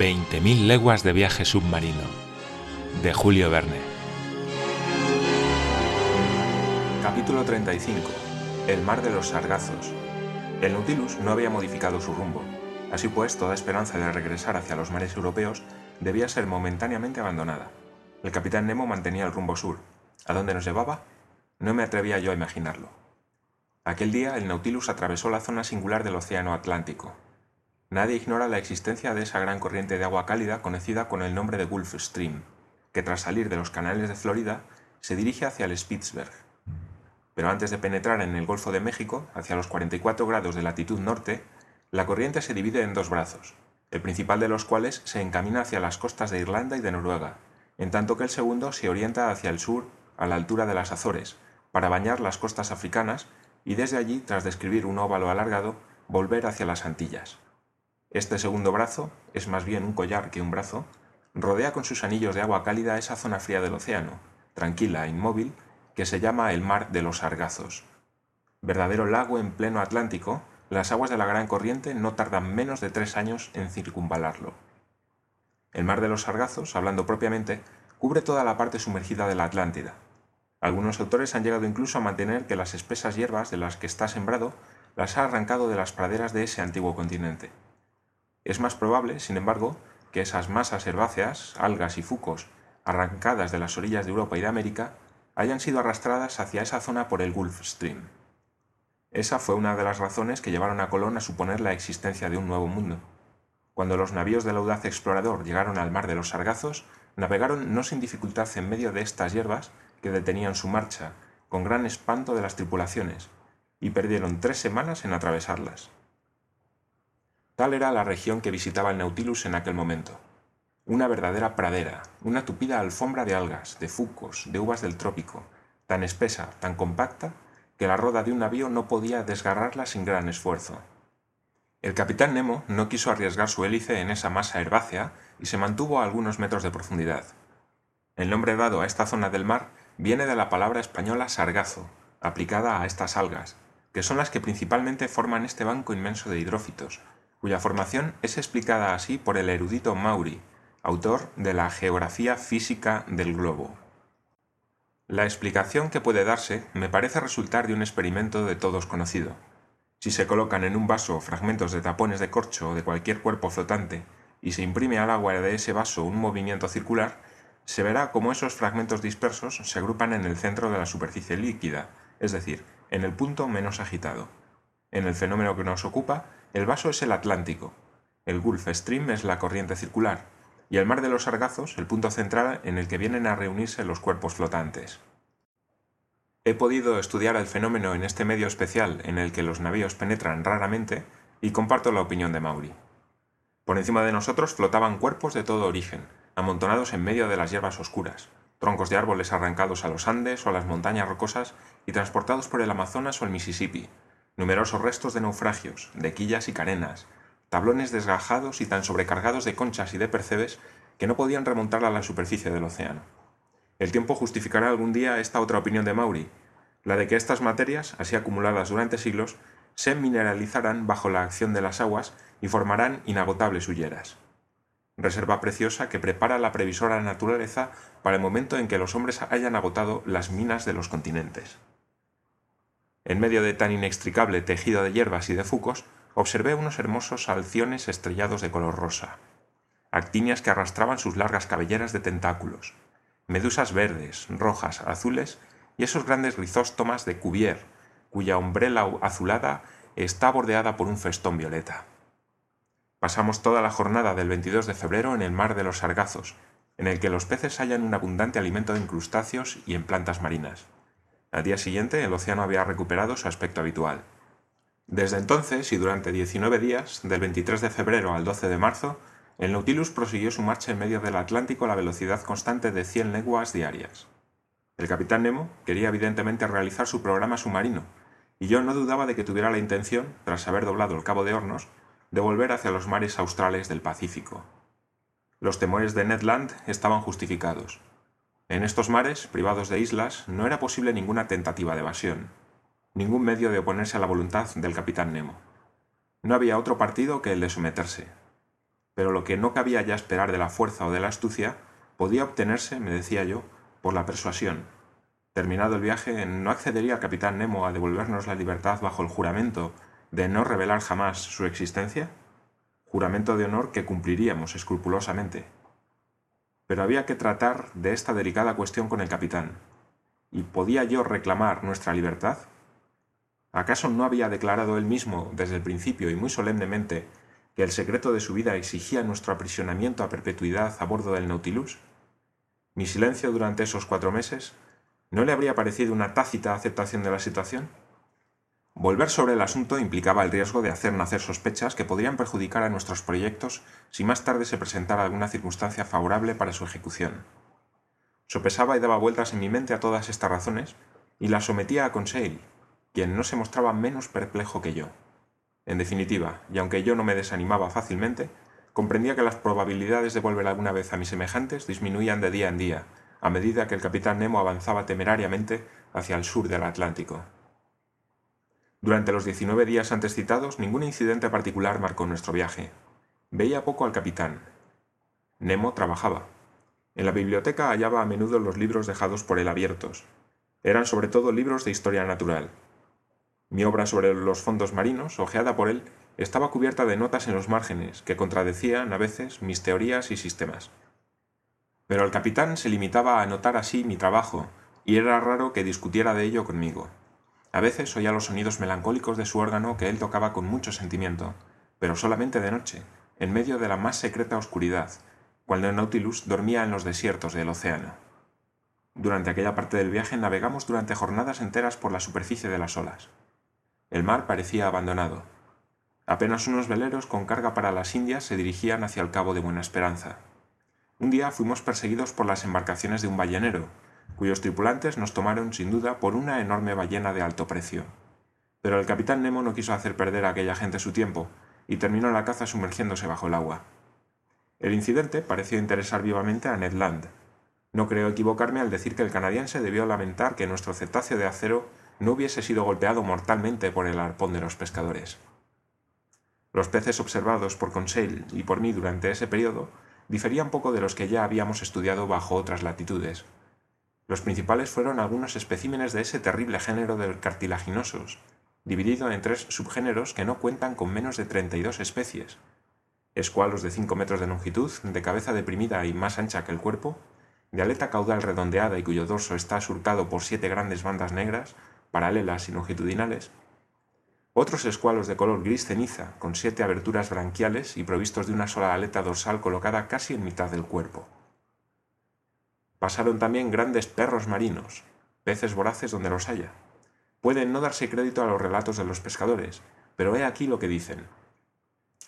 20.000 leguas de viaje submarino de Julio Verne. Capítulo 35. El mar de los sargazos. El Nautilus no había modificado su rumbo. Así pues, toda esperanza de regresar hacia los mares europeos debía ser momentáneamente abandonada. El capitán Nemo mantenía el rumbo sur. ¿A dónde nos llevaba? No me atrevía yo a imaginarlo. Aquel día el Nautilus atravesó la zona singular del Océano Atlántico, Nadie ignora la existencia de esa gran corriente de agua cálida conocida con el nombre de Gulf Stream, que tras salir de los canales de Florida se dirige hacia el Spitzberg. Pero antes de penetrar en el Golfo de México, hacia los 44 grados de latitud norte, la corriente se divide en dos brazos, el principal de los cuales se encamina hacia las costas de Irlanda y de Noruega, en tanto que el segundo se orienta hacia el sur, a la altura de las Azores, para bañar las costas africanas y desde allí, tras describir un óvalo alargado, volver hacia las Antillas. Este segundo brazo, es más bien un collar que un brazo, rodea con sus anillos de agua cálida esa zona fría del océano, tranquila e inmóvil, que se llama el Mar de los Sargazos. Verdadero lago en pleno Atlántico, las aguas de la gran corriente no tardan menos de tres años en circunvalarlo. El Mar de los Sargazos, hablando propiamente, cubre toda la parte sumergida de la Atlántida. Algunos autores han llegado incluso a mantener que las espesas hierbas de las que está sembrado las ha arrancado de las praderas de ese antiguo continente. Es más probable, sin embargo, que esas masas herbáceas, algas y fucos, arrancadas de las orillas de Europa y de América, hayan sido arrastradas hacia esa zona por el Gulf Stream. Esa fue una de las razones que llevaron a Colón a suponer la existencia de un nuevo mundo. Cuando los navíos del audaz explorador llegaron al mar de los Sargazos, navegaron no sin dificultad en medio de estas hierbas que detenían su marcha, con gran espanto de las tripulaciones, y perdieron tres semanas en atravesarlas. Tal era la región que visitaba el Nautilus en aquel momento. Una verdadera pradera, una tupida alfombra de algas, de fucos, de uvas del trópico, tan espesa, tan compacta, que la roda de un navío no podía desgarrarla sin gran esfuerzo. El capitán Nemo no quiso arriesgar su hélice en esa masa herbácea y se mantuvo a algunos metros de profundidad. El nombre dado a esta zona del mar viene de la palabra española sargazo, aplicada a estas algas, que son las que principalmente forman este banco inmenso de hidrófitos, cuya formación es explicada así por el erudito Maury, autor de la Geografía Física del Globo. La explicación que puede darse me parece resultar de un experimento de todos conocido. Si se colocan en un vaso fragmentos de tapones de corcho o de cualquier cuerpo flotante y se imprime al agua de ese vaso un movimiento circular, se verá cómo esos fragmentos dispersos se agrupan en el centro de la superficie líquida, es decir, en el punto menos agitado. En el fenómeno que nos ocupa, el vaso es el Atlántico, el Gulf Stream es la corriente circular, y el mar de los Sargazos el punto central en el que vienen a reunirse los cuerpos flotantes. He podido estudiar el fenómeno en este medio especial en el que los navíos penetran raramente y comparto la opinión de Maury. Por encima de nosotros flotaban cuerpos de todo origen, amontonados en medio de las hierbas oscuras, troncos de árboles arrancados a los Andes o a las montañas rocosas y transportados por el Amazonas o el Mississippi, numerosos restos de naufragios, de quillas y carenas, tablones desgajados y tan sobrecargados de conchas y de percebes que no podían remontar a la superficie del océano. El tiempo justificará algún día esta otra opinión de Maury, la de que estas materias, así acumuladas durante siglos, se mineralizarán bajo la acción de las aguas y formarán inagotables hulleras. Reserva preciosa que prepara la previsora naturaleza para el momento en que los hombres hayan agotado las minas de los continentes. En medio de tan inextricable tejido de hierbas y de fucos, observé unos hermosos alciones estrellados de color rosa, actinias que arrastraban sus largas cabelleras de tentáculos, medusas verdes, rojas, azules y esos grandes rizóstomas de Cuvier, cuya ombrela azulada está bordeada por un festón violeta. Pasamos toda la jornada del 22 de febrero en el mar de los Sargazos, en el que los peces hallan un abundante alimento en crustáceos y en plantas marinas. Al día siguiente el océano había recuperado su aspecto habitual. Desde entonces y durante 19 días, del 23 de febrero al 12 de marzo, el Nautilus prosiguió su marcha en medio del Atlántico a la velocidad constante de 100 leguas diarias. El capitán Nemo quería evidentemente realizar su programa submarino, y yo no dudaba de que tuviera la intención, tras haber doblado el Cabo de Hornos, de volver hacia los mares australes del Pacífico. Los temores de Ned Land estaban justificados. En estos mares, privados de islas, no era posible ninguna tentativa de evasión, ningún medio de oponerse a la voluntad del capitán Nemo. No había otro partido que el de someterse. pero lo que no cabía ya esperar de la fuerza o de la astucia podía obtenerse, me decía yo, por la persuasión. Terminado el viaje, ¿no accedería el capitán Nemo a devolvernos la libertad bajo el juramento de no revelar jamás su existencia? Juramento de honor que cumpliríamos escrupulosamente. Pero había que tratar de esta delicada cuestión con el capitán. ¿Y podía yo reclamar nuestra libertad? ¿Acaso no había declarado él mismo desde el principio y muy solemnemente que el secreto de su vida exigía nuestro aprisionamiento a perpetuidad a bordo del Nautilus? Mi silencio durante esos cuatro meses ¿No le habría parecido una tácita aceptación de la situación? Volver sobre el asunto implicaba el riesgo de hacer nacer sospechas que podrían perjudicar a nuestros proyectos si más tarde se presentara alguna circunstancia favorable para su ejecución. Sopesaba y daba vueltas en mi mente a todas estas razones y las sometía a Conseil, quien no se mostraba menos perplejo que yo. En definitiva, y aunque yo no me desanimaba fácilmente, comprendía que las probabilidades de volver alguna vez a mis semejantes disminuían de día en día, a medida que el capitán Nemo avanzaba temerariamente hacia el sur del Atlántico. Durante los 19 días antes citados, ningún incidente particular marcó nuestro viaje. Veía poco al capitán. Nemo trabajaba. En la biblioteca hallaba a menudo los libros dejados por él abiertos. Eran sobre todo libros de historia natural. Mi obra sobre los fondos marinos, hojeada por él, estaba cubierta de notas en los márgenes que contradecían a veces mis teorías y sistemas. Pero el capitán se limitaba a anotar así mi trabajo, y era raro que discutiera de ello conmigo. A veces oía los sonidos melancólicos de su órgano que él tocaba con mucho sentimiento, pero solamente de noche, en medio de la más secreta oscuridad, cuando el Nautilus dormía en los desiertos del océano. Durante aquella parte del viaje navegamos durante jornadas enteras por la superficie de las olas. El mar parecía abandonado. Apenas unos veleros con carga para las Indias se dirigían hacia el Cabo de Buena Esperanza. Un día fuimos perseguidos por las embarcaciones de un ballenero, cuyos tripulantes nos tomaron sin duda por una enorme ballena de alto precio. Pero el capitán Nemo no quiso hacer perder a aquella gente su tiempo, y terminó la caza sumergiéndose bajo el agua. El incidente pareció interesar vivamente a Ned Land. No creo equivocarme al decir que el canadiense debió lamentar que nuestro cetáceo de acero no hubiese sido golpeado mortalmente por el arpón de los pescadores. Los peces observados por Conseil y por mí durante ese periodo diferían poco de los que ya habíamos estudiado bajo otras latitudes. Los principales fueron algunos especímenes de ese terrible género de cartilaginosos, dividido en tres subgéneros que no cuentan con menos de 32 especies. Escualos de 5 metros de longitud, de cabeza deprimida y más ancha que el cuerpo, de aleta caudal redondeada y cuyo dorso está surcado por siete grandes bandas negras, paralelas y longitudinales, otros escualos de color gris ceniza, con siete aberturas branquiales y provistos de una sola aleta dorsal colocada casi en mitad del cuerpo. Pasaron también grandes perros marinos, peces voraces donde los haya. Pueden no darse crédito a los relatos de los pescadores, pero he aquí lo que dicen.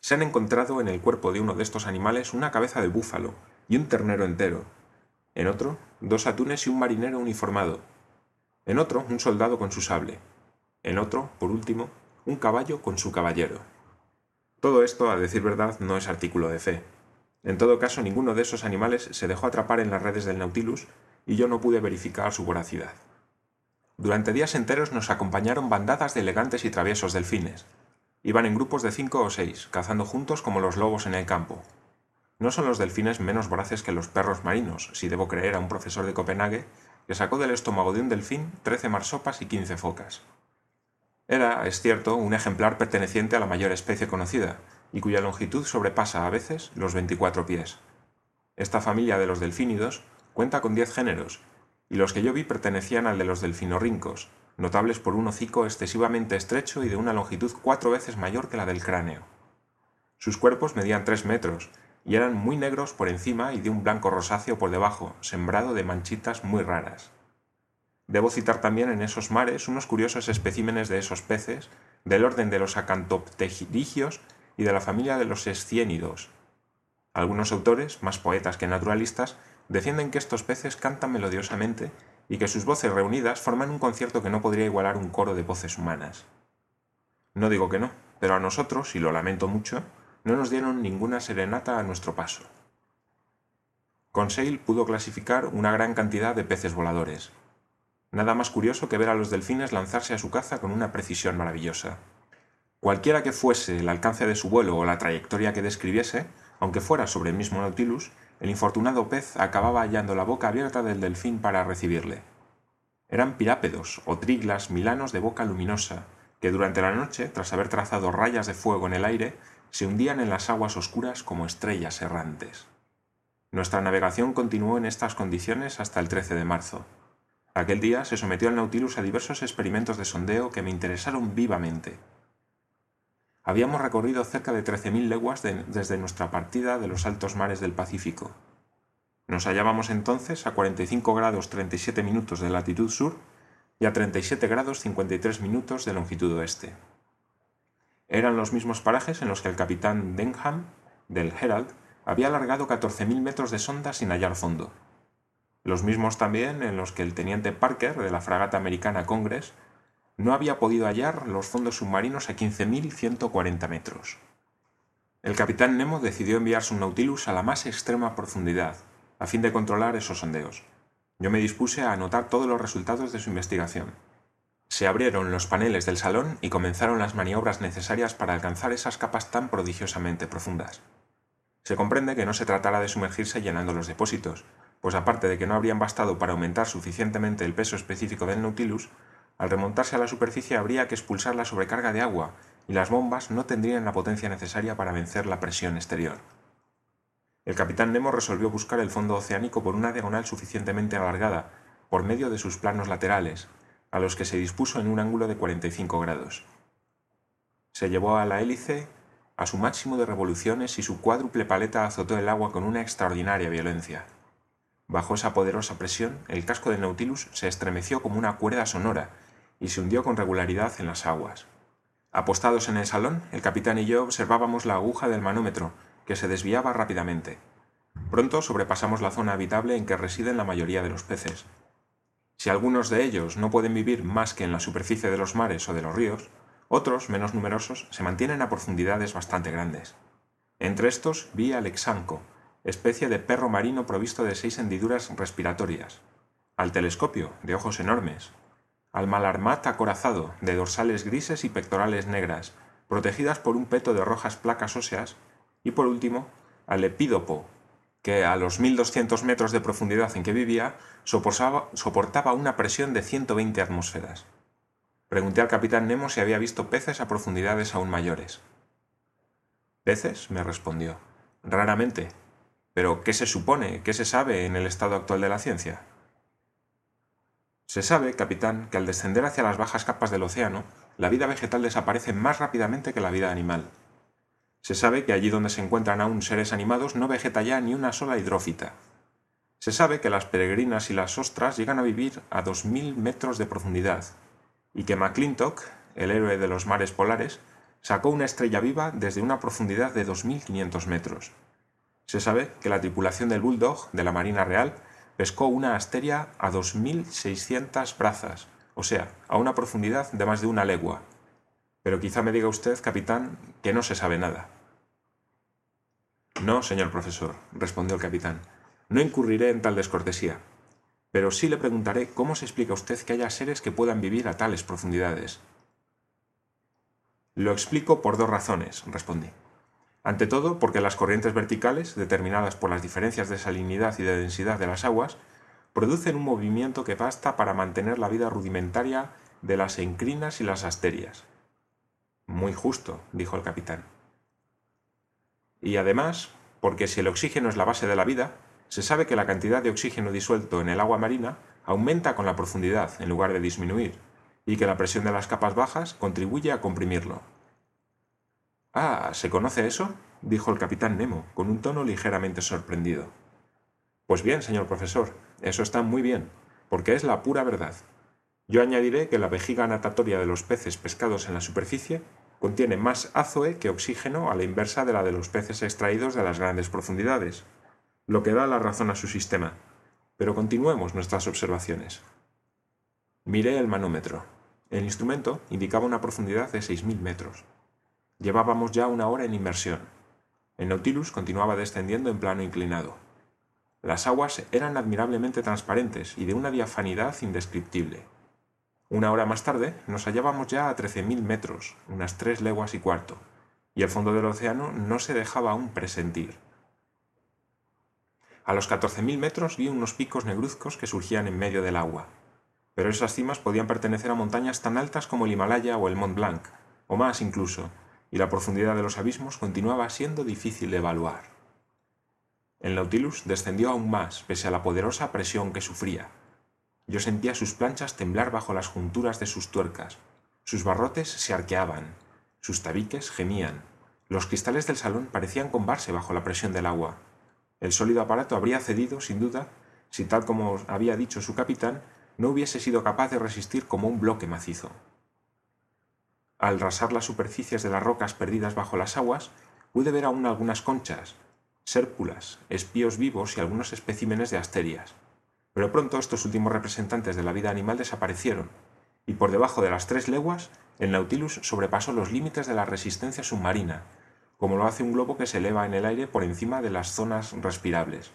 Se han encontrado en el cuerpo de uno de estos animales una cabeza de búfalo y un ternero entero. En otro, dos atunes y un marinero uniformado. En otro, un soldado con su sable. En otro, por último, un caballo con su caballero. Todo esto, a decir verdad, no es artículo de fe. En todo caso, ninguno de esos animales se dejó atrapar en las redes del Nautilus y yo no pude verificar su voracidad. Durante días enteros nos acompañaron bandadas de elegantes y traviesos delfines. Iban en grupos de cinco o seis, cazando juntos como los lobos en el campo. No son los delfines menos voraces que los perros marinos, si debo creer a un profesor de Copenhague que sacó del estómago de un delfín trece marsopas y quince focas. Era, es cierto, un ejemplar perteneciente a la mayor especie conocida, y cuya longitud sobrepasa a veces los 24 pies. Esta familia de los delfínidos cuenta con 10 géneros, y los que yo vi pertenecían al de los delfinorrincos, notables por un hocico excesivamente estrecho y de una longitud cuatro veces mayor que la del cráneo. Sus cuerpos medían tres metros, y eran muy negros por encima y de un blanco rosáceo por debajo, sembrado de manchitas muy raras. Debo citar también en esos mares unos curiosos especímenes de esos peces, del orden de los acantopterigios y de la familia de los esciénidos. Algunos autores, más poetas que naturalistas, defienden que estos peces cantan melodiosamente y que sus voces reunidas forman un concierto que no podría igualar un coro de voces humanas. No digo que no, pero a nosotros, y lo lamento mucho, no nos dieron ninguna serenata a nuestro paso. Conseil pudo clasificar una gran cantidad de peces voladores, Nada más curioso que ver a los delfines lanzarse a su caza con una precisión maravillosa. Cualquiera que fuese el alcance de su vuelo o la trayectoria que describiese, aunque fuera sobre el mismo Nautilus, el infortunado pez acababa hallando la boca abierta del delfín para recibirle. Eran pirápedos o triglas milanos de boca luminosa, que durante la noche, tras haber trazado rayas de fuego en el aire, se hundían en las aguas oscuras como estrellas errantes. Nuestra navegación continuó en estas condiciones hasta el 13 de marzo. Aquel día se sometió al Nautilus a diversos experimentos de sondeo que me interesaron vivamente. Habíamos recorrido cerca de 13.000 leguas desde nuestra partida de los altos mares del Pacífico. Nos hallábamos entonces a 45 grados 37 minutos de latitud sur y a 37 grados 53 minutos de longitud oeste. Eran los mismos parajes en los que el capitán Denham, del Herald, había alargado 14.000 metros de sonda sin hallar fondo. Los mismos también en los que el teniente Parker, de la fragata americana Congress, no había podido hallar los fondos submarinos a 15.140 metros. El capitán Nemo decidió enviar su Nautilus a la más extrema profundidad, a fin de controlar esos sondeos. Yo me dispuse a anotar todos los resultados de su investigación. Se abrieron los paneles del salón y comenzaron las maniobras necesarias para alcanzar esas capas tan prodigiosamente profundas. Se comprende que no se tratara de sumergirse llenando los depósitos, pues aparte de que no habrían bastado para aumentar suficientemente el peso específico del Nautilus, al remontarse a la superficie habría que expulsar la sobrecarga de agua y las bombas no tendrían la potencia necesaria para vencer la presión exterior. El capitán Nemo resolvió buscar el fondo oceánico por una diagonal suficientemente alargada, por medio de sus planos laterales, a los que se dispuso en un ángulo de 45 grados. Se llevó a la hélice a su máximo de revoluciones y su cuádruple paleta azotó el agua con una extraordinaria violencia. Bajo esa poderosa presión, el casco del Nautilus se estremeció como una cuerda sonora y se hundió con regularidad en las aguas. Apostados en el salón, el capitán y yo observábamos la aguja del manómetro, que se desviaba rápidamente. Pronto sobrepasamos la zona habitable en que residen la mayoría de los peces. Si algunos de ellos no pueden vivir más que en la superficie de los mares o de los ríos, otros, menos numerosos, se mantienen a profundidades bastante grandes. Entre estos vi al exanco, especie de perro marino provisto de seis hendiduras respiratorias, al telescopio, de ojos enormes, al malarmat acorazado, de dorsales grises y pectorales negras, protegidas por un peto de rojas placas óseas, y por último, al epídopo, que a los 1200 metros de profundidad en que vivía soportaba, una presión de 120 atmósferas. Pregunté al capitán Nemo si había visto peces a profundidades aún mayores. ¿Peces? me respondió. Raramente. Pero, ¿qué se supone? ¿Qué se sabe en el estado actual de la ciencia? Se sabe, capitán, que al descender hacia las bajas capas del océano, la vida vegetal desaparece más rápidamente que la vida animal. Se sabe que allí donde se encuentran aún seres animados no vegeta ya ni una sola hidrófita. Se sabe que las peregrinas y las ostras llegan a vivir a 2.000 metros de profundidad, y que McClintock, el héroe de los mares polares, sacó una estrella viva desde una profundidad de 2.500 metros. Se sabe que la tripulación del Bulldog de la Marina Real pescó una asteria a 2.600 brazas, o sea, a una profundidad de más de una legua. Pero quizá me diga usted, capitán, que no se sabe nada. No, señor profesor, respondió el capitán. No incurriré en tal descortesía. Pero sí le preguntaré cómo se explica usted que haya seres que puedan vivir a tales profundidades. Lo explico por dos razones, respondí. Ante todo, porque las corrientes verticales, determinadas por las diferencias de salinidad y de densidad de las aguas, producen un movimiento que basta para mantener la vida rudimentaria de las encrinas y las asterias. Muy justo, dijo el capitán. Y además, porque si el oxígeno es la base de la vida, se sabe que la cantidad de oxígeno disuelto en el agua marina aumenta con la profundidad en lugar de disminuir, y que la presión de las capas bajas contribuye a comprimirlo. Ah, ¿se conoce eso? dijo el capitán Nemo, con un tono ligeramente sorprendido. Pues bien, señor profesor, eso está muy bien, porque es la pura verdad. Yo añadiré que la vejiga natatoria de los peces pescados en la superficie contiene más azoe que oxígeno a la inversa de la de los peces extraídos de las grandes profundidades, lo que da la razón a su sistema. Pero continuemos nuestras observaciones. Miré el manómetro. El instrumento indicaba una profundidad de 6.000 metros. Llevábamos ya una hora en inmersión. El Nautilus continuaba descendiendo en plano inclinado. Las aguas eran admirablemente transparentes y de una diafanidad indescriptible. Una hora más tarde nos hallábamos ya a 13.000 metros, unas tres leguas y cuarto, y el fondo del océano no se dejaba aún presentir. A los 14.000 metros vi unos picos negruzcos que surgían en medio del agua, pero esas cimas podían pertenecer a montañas tan altas como el Himalaya o el Mont Blanc, o más incluso, y la profundidad de los abismos continuaba siendo difícil de evaluar. El Nautilus descendió aún más pese a la poderosa presión que sufría. Yo sentía sus planchas temblar bajo las junturas de sus tuercas, sus barrotes se arqueaban, sus tabiques gemían, los cristales del salón parecían combarse bajo la presión del agua. El sólido aparato habría cedido, sin duda, si tal como había dicho su capitán, no hubiese sido capaz de resistir como un bloque macizo. Al rasar las superficies de las rocas perdidas bajo las aguas, pude ver aún algunas conchas, sérpulas, espíos vivos y algunos especímenes de asterias. Pero pronto estos últimos representantes de la vida animal desaparecieron, y por debajo de las tres leguas, el Nautilus sobrepasó los límites de la resistencia submarina, como lo hace un globo que se eleva en el aire por encima de las zonas respirables.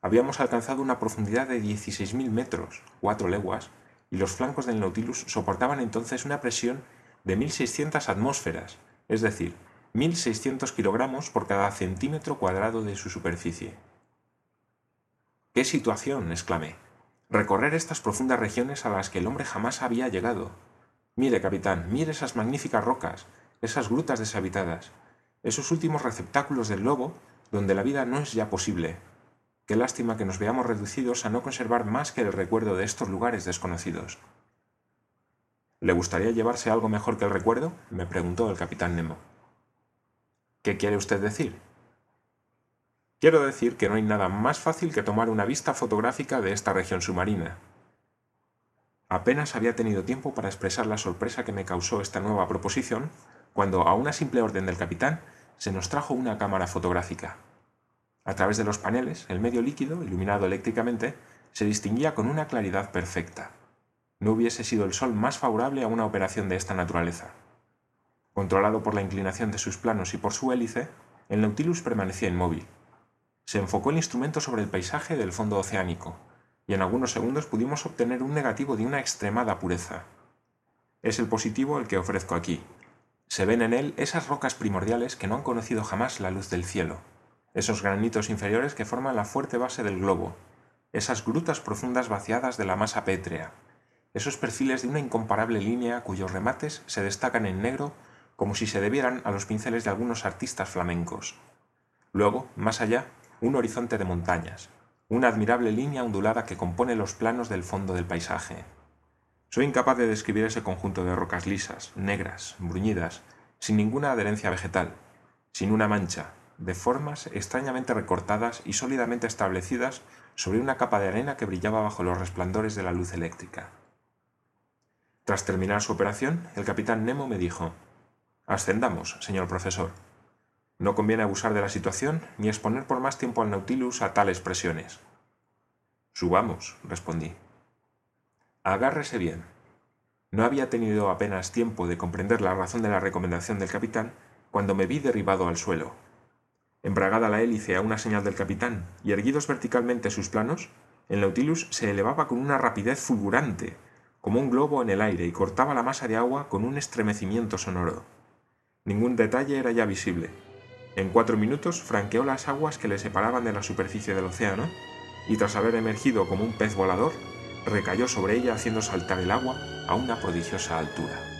Habíamos alcanzado una profundidad de 16.000 metros, cuatro leguas, y los flancos del Nautilus soportaban entonces una presión de 1.600 atmósferas, es decir, 1.600 kilogramos por cada centímetro cuadrado de su superficie. ¡Qué situación! exclamé. Recorrer estas profundas regiones a las que el hombre jamás había llegado. Mire, capitán, mire esas magníficas rocas, esas grutas deshabitadas, esos últimos receptáculos del lobo donde la vida no es ya posible. Qué lástima que nos veamos reducidos a no conservar más que el recuerdo de estos lugares desconocidos. ¿Le gustaría llevarse algo mejor que el recuerdo? me preguntó el capitán Nemo. ¿Qué quiere usted decir? Quiero decir que no hay nada más fácil que tomar una vista fotográfica de esta región submarina. Apenas había tenido tiempo para expresar la sorpresa que me causó esta nueva proposición, cuando a una simple orden del capitán se nos trajo una cámara fotográfica. A través de los paneles, el medio líquido, iluminado eléctricamente, se distinguía con una claridad perfecta no hubiese sido el Sol más favorable a una operación de esta naturaleza. Controlado por la inclinación de sus planos y por su hélice, el Nautilus permanecía inmóvil. Se enfocó el instrumento sobre el paisaje del fondo oceánico, y en algunos segundos pudimos obtener un negativo de una extremada pureza. Es el positivo el que ofrezco aquí. Se ven en él esas rocas primordiales que no han conocido jamás la luz del cielo, esos granitos inferiores que forman la fuerte base del globo, esas grutas profundas vaciadas de la masa pétrea, esos perfiles de una incomparable línea cuyos remates se destacan en negro como si se debieran a los pinceles de algunos artistas flamencos. Luego, más allá, un horizonte de montañas, una admirable línea ondulada que compone los planos del fondo del paisaje. Soy incapaz de describir ese conjunto de rocas lisas, negras, bruñidas, sin ninguna adherencia vegetal, sin una mancha, de formas extrañamente recortadas y sólidamente establecidas sobre una capa de arena que brillaba bajo los resplandores de la luz eléctrica. Tras terminar su operación, el capitán Nemo me dijo, Ascendamos, señor profesor. No conviene abusar de la situación ni exponer por más tiempo al Nautilus a tales presiones. Subamos, respondí. Agárrese bien. No había tenido apenas tiempo de comprender la razón de la recomendación del capitán cuando me vi derribado al suelo. Embragada la hélice a una señal del capitán y erguidos verticalmente sus planos, el Nautilus se elevaba con una rapidez fulgurante como un globo en el aire y cortaba la masa de agua con un estremecimiento sonoro. Ningún detalle era ya visible. En cuatro minutos franqueó las aguas que le separaban de la superficie del océano y tras haber emergido como un pez volador, recayó sobre ella haciendo saltar el agua a una prodigiosa altura.